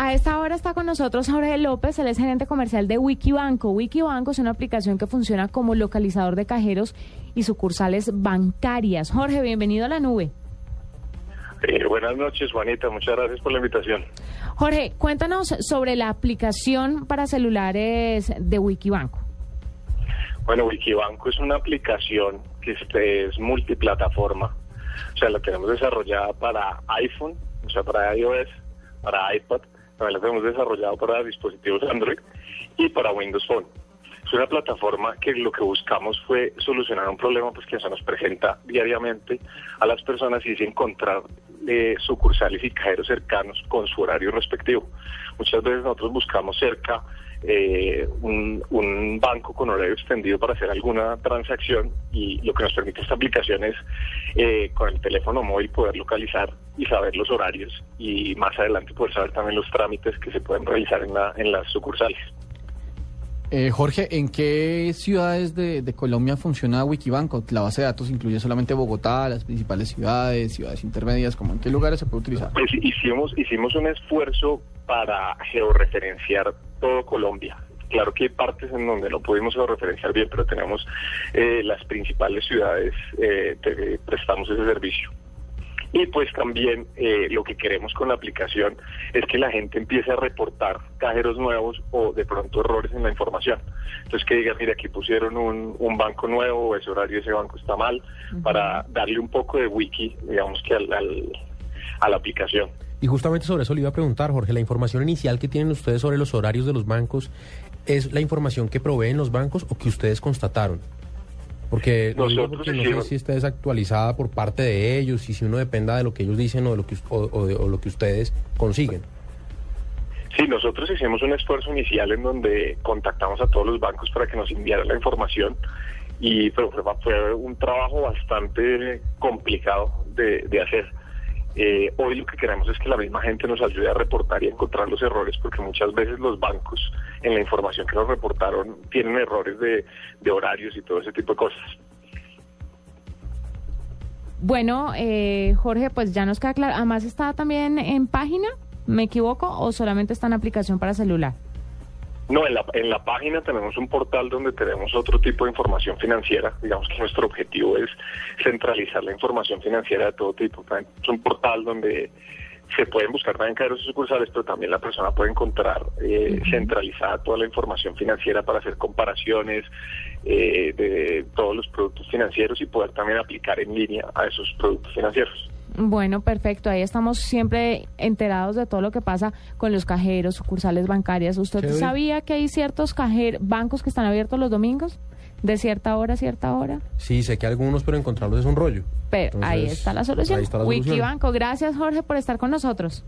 A esta hora está con nosotros Jorge López, él es gerente comercial de Wikibanco. Wikibanco es una aplicación que funciona como localizador de cajeros y sucursales bancarias. Jorge, bienvenido a la nube. Eh, buenas noches, Juanita. Muchas gracias por la invitación. Jorge, cuéntanos sobre la aplicación para celulares de Wikibanco. Bueno, Wikibanco es una aplicación que este, es multiplataforma. O sea, la tenemos desarrollada para iPhone, o sea, para iOS, para iPad, también la tenemos desarrollada para dispositivos Android y para Windows Phone. Es una plataforma que lo que buscamos fue solucionar un problema pues, que se nos presenta diariamente a las personas y es encontrar eh, sucursales y cajeros cercanos con su horario respectivo. Muchas veces nosotros buscamos cerca eh, un, un, banco con horario extendido para hacer alguna transacción y lo que nos permite esta aplicación es eh, con el teléfono móvil poder localizar y saber los horarios y más adelante poder saber también los trámites que se pueden realizar en, la, en las sucursales. Eh, Jorge, ¿en qué ciudades de, Colombia funciona Wikibanco? La base de datos incluye solamente Bogotá, las principales ciudades, ciudades intermedias, ¿cómo en qué lugares se puede utilizar? Pues hicimos, hicimos un esfuerzo para georreferenciar todo Colombia. Claro que hay partes en donde no pudimos georreferenciar bien, pero tenemos eh, las principales ciudades eh, que prestamos ese servicio. Y pues también eh, lo que queremos con la aplicación es que la gente empiece a reportar cajeros nuevos o de pronto errores en la información. Entonces que digan, mira, aquí pusieron un, un banco nuevo, o ese horario ese banco está mal, para darle un poco de wiki, digamos que al, al, a la aplicación. Y justamente sobre eso le iba a preguntar, Jorge, la información inicial que tienen ustedes sobre los horarios de los bancos, ¿es la información que proveen los bancos o que ustedes constataron? Porque, Nosotros porque no sé si está desactualizada por parte de ellos y si uno dependa de lo que ellos dicen o de lo que, o, o de, o lo que ustedes consiguen. Sí, nosotros hicimos un esfuerzo inicial en donde contactamos a todos los bancos para que nos enviaran la información y pero fue, fue un trabajo bastante complicado de, de hacer. Eh, hoy lo que queremos es que la misma gente nos ayude a reportar y a encontrar los errores, porque muchas veces los bancos en la información que nos reportaron tienen errores de, de horarios y todo ese tipo de cosas. Bueno, eh, Jorge, pues ya nos queda claro. Además está también en página, ¿me equivoco? ¿O solamente está en aplicación para celular? No, en la, en la página tenemos un portal donde tenemos otro tipo de información financiera. Digamos que nuestro objetivo es centralizar la información financiera de todo tipo. Es un portal donde se pueden buscar también cajeros y sucursales, pero también la persona puede encontrar eh, centralizada toda la información financiera para hacer comparaciones eh, de todos los productos financieros y poder también aplicar en línea a esos productos financieros. Bueno, perfecto. Ahí estamos siempre enterados de todo lo que pasa con los cajeros, sucursales bancarias. ¿Usted Chévere. sabía que hay ciertos bancos que están abiertos los domingos? De cierta hora a cierta hora. Sí, sé que algunos, pero encontrarlos es un rollo. Pero ahí está la solución. ahí está la solución. Wikibanco. Gracias, Jorge, por estar con nosotros.